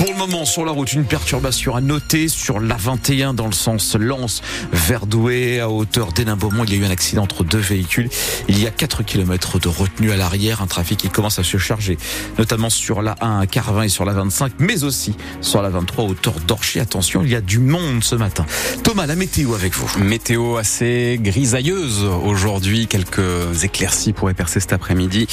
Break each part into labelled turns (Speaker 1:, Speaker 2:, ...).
Speaker 1: moment sur la route, une perturbation à noter sur l'A21 dans le sens Lens vers Douai à hauteur d'Hénin-Beaumont. Il y a eu un accident entre deux véhicules. Il y a 4 km de retenue à l'arrière, un trafic qui commence à se charger, notamment sur la 1 à Carvin et sur la 25, mais aussi sur la 23 hauteur d'Orchy. Attention, il y a du monde ce matin. Thomas, la météo avec vous.
Speaker 2: Météo assez grisailleuse aujourd'hui. Quelques éclaircies pourraient percer cet après-midi,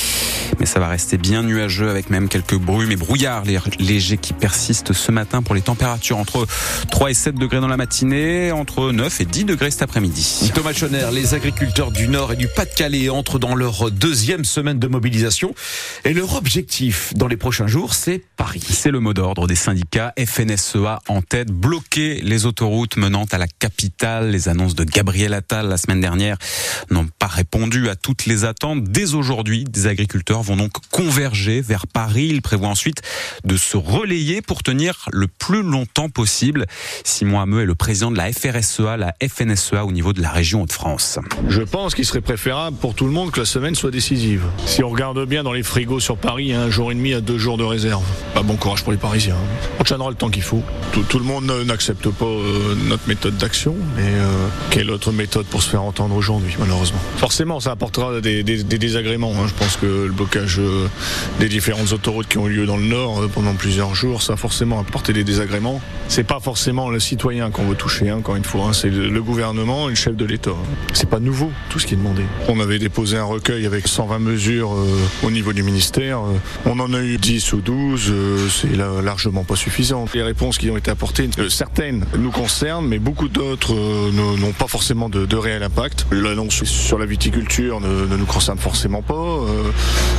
Speaker 2: mais ça va rester bien nuageux avec même quelques brumes et brouillards légers qui persistent ce matin pour les températures entre 3 et 7 degrés dans la matinée, entre 9 et 10 degrés cet après-midi.
Speaker 1: Thomas Schoner, les agriculteurs du Nord et du Pas-de-Calais entrent dans leur deuxième semaine de mobilisation et leur objectif dans les prochains jours, c'est Paris.
Speaker 2: C'est le mot d'ordre des syndicats FNSEA en tête, bloquer les autoroutes menant à la capitale. Les annonces de Gabriel Attal la semaine dernière n'ont pas répondu à toutes les attentes. Dès aujourd'hui, des agriculteurs vont donc converger vers Paris. Ils prévoient ensuite de se relayer pour tenir le plus longtemps possible. Simon Hameux est le président de la FRSEA, la FNSEA au niveau de la région Hauts-de-France.
Speaker 3: Je pense qu'il serait préférable pour tout le monde que la semaine soit décisive. Si on regarde bien dans les frigos sur Paris, un jour et demi à deux jours de réserve. Pas bon courage pour les Parisiens. On tiendra le temps qu'il faut. Tout, le monde n'accepte pas euh, notre méthode d'action, mais euh, quelle autre méthode pour se faire entendre aujourd'hui, malheureusement? Forcément, ça apportera des, désagréments. Hein. Je pense que le blocage euh, des différentes autoroutes qui ont eu lieu dans le Nord pendant plusieurs jours, ça forcément apporter des désagréments. C'est pas forcément le citoyen qu'on veut toucher, hein, encore une fois. Hein. c'est le gouvernement et le chef de l'État. C'est pas nouveau tout ce qui est demandé. On avait déposé un recueil avec 120 mesures euh, au niveau du ministère. Euh, on en a eu 10 ou 12. Euh, c'est largement pas suffisant. Les réponses qui ont été apportées, certaines nous concernent, mais beaucoup d'autres n'ont pas forcément de, réel impact. L'annonce sur la viticulture ne, nous concerne forcément pas.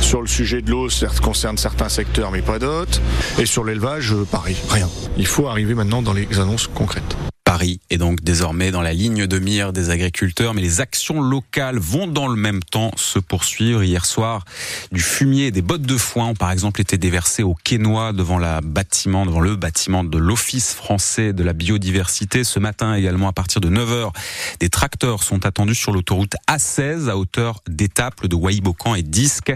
Speaker 3: sur le sujet de l'eau, ça concerne certains secteurs, mais pas d'autres. Et sur l'élevage, Paris, rien. Il faut arriver maintenant dans les annonces concrètes.
Speaker 2: Paris est donc désormais dans la ligne de mire des agriculteurs, mais les actions locales vont dans le même temps se poursuivre. Hier soir, du fumier et des bottes de foin ont par exemple été déversées au Quénois devant la bâtiment, devant le bâtiment de l'Office français de la biodiversité. Ce matin également, à partir de 9h, des tracteurs sont attendus sur l'autoroute A16 à hauteur d'étaples de Waïbocan et Disque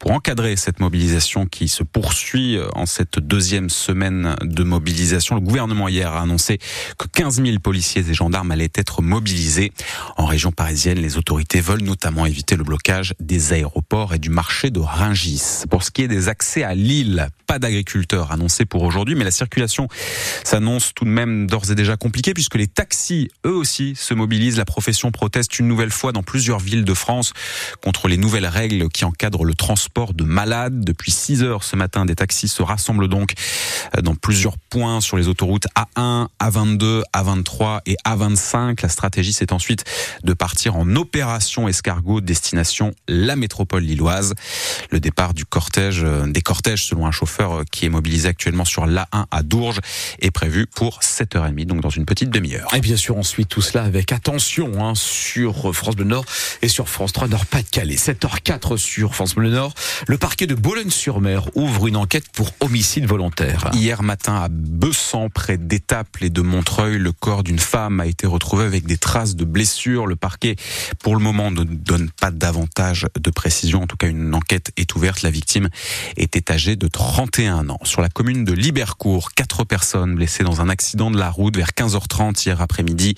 Speaker 2: pour encadrer cette mobilisation qui se poursuit en cette deuxième semaine de mobilisation. Le gouvernement hier a annoncé que 15 15 000 policiers et gendarmes allaient être mobilisés. En région parisienne, les autorités veulent notamment éviter le blocage des aéroports et du marché de Ringis. Pour ce qui est des accès à Lille, pas d'agriculteurs annoncés pour aujourd'hui, mais la circulation s'annonce tout de même d'ores et déjà compliquée puisque les taxis, eux aussi, se mobilisent. La profession proteste une nouvelle fois dans plusieurs villes de France contre les nouvelles règles qui encadrent le transport de malades. Depuis 6 heures ce matin, des taxis se rassemblent donc dans plusieurs points sur les autoroutes A1, A22, a23 et A25. La stratégie, c'est ensuite de partir en opération escargot destination la métropole lilloise. Le départ du cortège, euh, des cortèges, selon un chauffeur euh, qui est mobilisé actuellement sur l'A1 à Dourges, est prévu pour 7h30, donc dans une petite demi-heure.
Speaker 1: Et bien sûr, on suit tout cela avec attention hein, sur France Bleu Nord et sur France 3 Nord-Pas-de-Calais. 7h04 sur France Bleu Nord. Le parquet de Boulogne-sur-Mer ouvre une enquête pour homicide volontaire.
Speaker 2: Hier matin à Bessan, près d'Étaples et de Montreuil, le corps d'une femme a été retrouvé avec des traces de blessures. Le parquet, pour le moment, ne donne pas davantage de précision. En tout cas, une enquête est ouverte. La victime était âgée de 31 ans. Sur la commune de Libercourt, quatre personnes blessées dans un accident de la route vers 15h30 hier après-midi.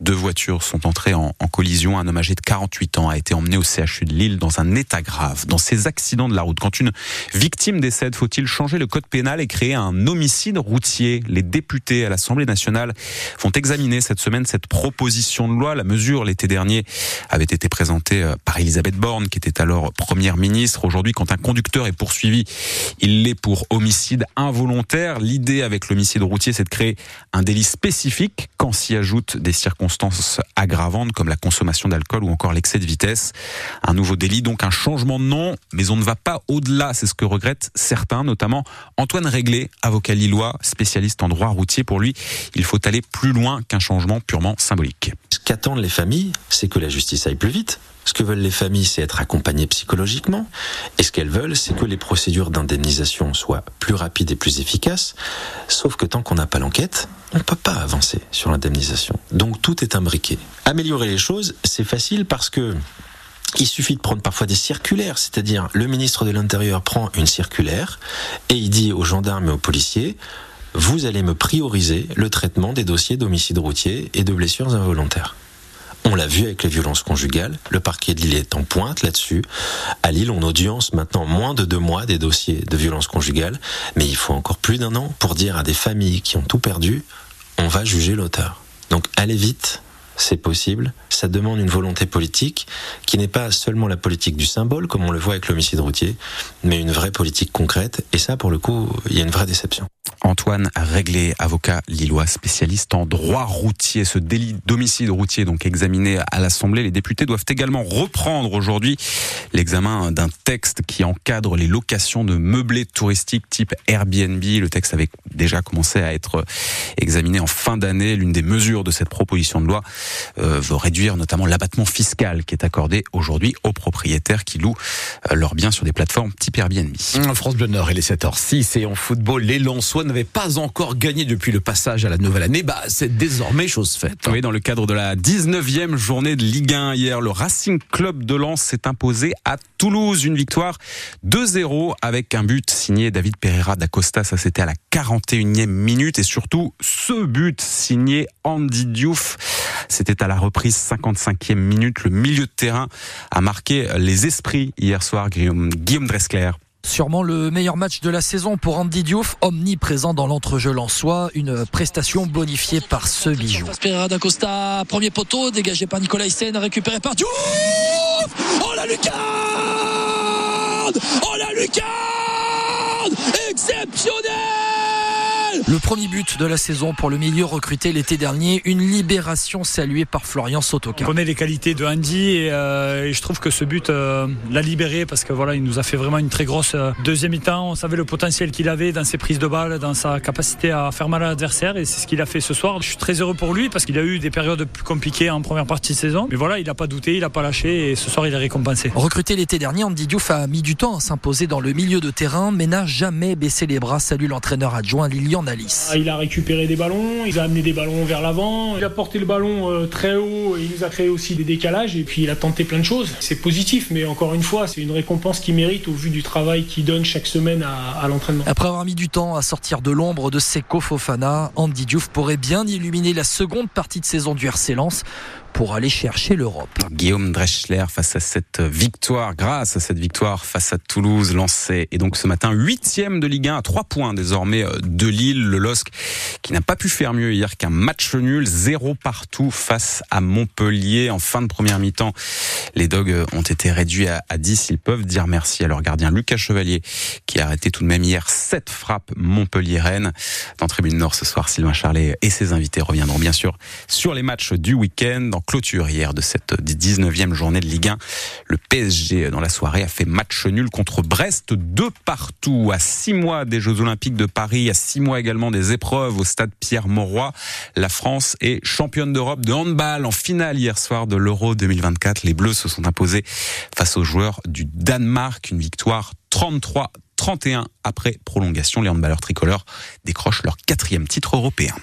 Speaker 2: Deux voitures sont entrées en, en collision. Un homme âgé de 48 ans a été emmené au CHU de Lille dans un état grave. Dans ces accidents de la route, quand une victime décède, faut-il changer le code pénal et créer un homicide routier? Les députés à l'Assemblée nationale vont examiner cette semaine cette proposition de loi. La mesure, l'été dernier, avait été présentée euh, par Elisabeth Borne, qui était alors première ministre. Aujourd'hui, quand un conducteur est poursuivi, il l'est pour homicide involontaire. L'idée avec l'homicide routier, c'est de créer un délit spécifique quand s'y ajoutent des circonstances aggravantes comme la consommation d'alcool ou encore l'excès de vitesse. Un nouveau délit, donc un changement de nom, mais on ne va pas au-delà. C'est ce que regrettent certains, notamment Antoine Réglé, avocat lillois, spécialiste en droit routier. Pour lui, il faut aller plus loin qu'un changement purement symbolique.
Speaker 4: Ce qu'attendent les familles, c'est que la justice aille plus vite. Ce que veulent les familles, c'est être accompagnées psychologiquement. Et ce qu'elles veulent, c'est que les procédures d'indemnisation soient plus rapides et plus efficaces. Sauf que tant qu'on n'a pas l'enquête, on ne peut pas avancer sur l'indemnisation. Donc tout est imbriqué. Améliorer les choses, c'est facile parce que il suffit de prendre parfois des circulaires, c'est-à-dire le ministre de l'Intérieur prend une circulaire et il dit aux gendarmes et aux policiers vous allez me prioriser le traitement des dossiers d'homicide routier et de blessures involontaires. On l'a vu avec les violences conjugales. Le parquet de Lille est en pointe là-dessus. À Lille, on audience maintenant moins de deux mois des dossiers de violences conjugales. Mais il faut encore plus d'un an pour dire à des familles qui ont tout perdu, on va juger l'auteur. Donc allez vite, c'est possible. Ça demande une volonté politique qui n'est pas seulement la politique du symbole, comme on le voit avec l'homicide routier, mais une vraie politique concrète. Et ça, pour le coup, il y a une vraie déception.
Speaker 2: Antoine Réglé, avocat lillois spécialiste en droit routier. Ce délit d'homicide routier donc examiné à l'Assemblée, les députés doivent également reprendre aujourd'hui l'examen d'un texte qui encadre les locations de meublés touristiques type Airbnb. Le texte avait déjà commencé à être examiné en fin d'année. L'une des mesures de cette proposition de loi euh, veut réduire notamment l'abattement fiscal qui est accordé aujourd'hui aux propriétaires qui louent euh, leurs biens sur des plateformes type Airbnb.
Speaker 1: France Bleu Nord, il est 7h06 et en football, les N'avaient pas encore gagné depuis le passage à la nouvelle année. Bah, c'est désormais chose faite.
Speaker 2: Oui, dans le cadre de la 19e journée de Ligue 1 hier, le Racing Club de Lens s'est imposé à Toulouse. Une victoire 2-0 avec un but signé David Pereira d'Acosta. Ça, c'était à la 41e minute et surtout ce but signé Andy Diouf. C'était à la reprise 55e minute. Le milieu de terrain a marqué les esprits hier soir, Guillaume, Guillaume Dressler.
Speaker 5: Sûrement le meilleur match de la saison pour Andy Diouf, omniprésent dans l'entrejeu soi, Une prestation bonifiée par ce bijou.
Speaker 6: Pereira d'Acosta, premier poteau, dégagé par Nicolas Hyssen, récupéré par Diouf. Oh la lucarne! Oh la lucarne! Exceptionnel
Speaker 5: le premier but de la saison pour le milieu recruté l'été dernier, une libération saluée par Florian Sotoka.
Speaker 7: On connaît les qualités de Andy et, euh, je trouve que ce but euh, l'a libéré parce que voilà, il nous a fait vraiment une très grosse euh, deuxième mi-temps. On savait le potentiel qu'il avait dans ses prises de balles, dans sa capacité à faire mal à l'adversaire et c'est ce qu'il a fait ce soir. Je suis très heureux pour lui parce qu'il a eu des périodes plus compliquées en première partie de saison. Mais voilà, il n'a pas douté, il n'a pas lâché et ce soir il est récompensé.
Speaker 5: Recruté l'été dernier, Andy Diouf a mis du temps à s'imposer dans le milieu de terrain mais n'a jamais baissé les bras. Salue l'entraîneur adjoint Lilian
Speaker 8: ah, il a récupéré des ballons, il a amené des ballons vers l'avant, il a porté le ballon euh, très haut et il nous a créé aussi des décalages et puis il a tenté plein de choses. C'est positif, mais encore une fois, c'est une récompense qu'il mérite au vu du travail qu'il donne chaque semaine à, l'entraînement.
Speaker 5: Après avoir mis du temps à sortir de l'ombre de Seko Fofana, Andy Diouf pourrait bien illuminer la seconde partie de saison du RC Lens pour aller chercher l'Europe.
Speaker 2: Guillaume Dreschler face à cette victoire, grâce à cette victoire face à Toulouse, lancé et donc ce matin huitième de Ligue 1 à trois points désormais euh, de Lille, le LOSC qui n'a pas pu faire mieux hier qu'un match nul, zéro partout face à Montpellier en fin de première mi-temps. Les Dogs euh, ont été réduits à, 10, ils peuvent dire merci à leur gardien Lucas Chevalier qui a arrêté tout de même hier sept frappes Montpellier-Rennes. Dans Tribune Nord ce soir, Sylvain Charlet et ses invités reviendront bien sûr sur les matchs du week-end clôture hier de cette 19e journée de Ligue 1. Le PSG dans la soirée a fait match nul contre Brest de partout à six mois des Jeux Olympiques de Paris, à six mois également des épreuves au stade Pierre-Mauroy. La France est championne d'Europe de handball en finale hier soir de l'Euro 2024. Les Bleus se sont imposés face aux joueurs du Danemark. Une victoire 33 31 après prolongation. Les handballeurs tricolores décrochent leur quatrième titre européen.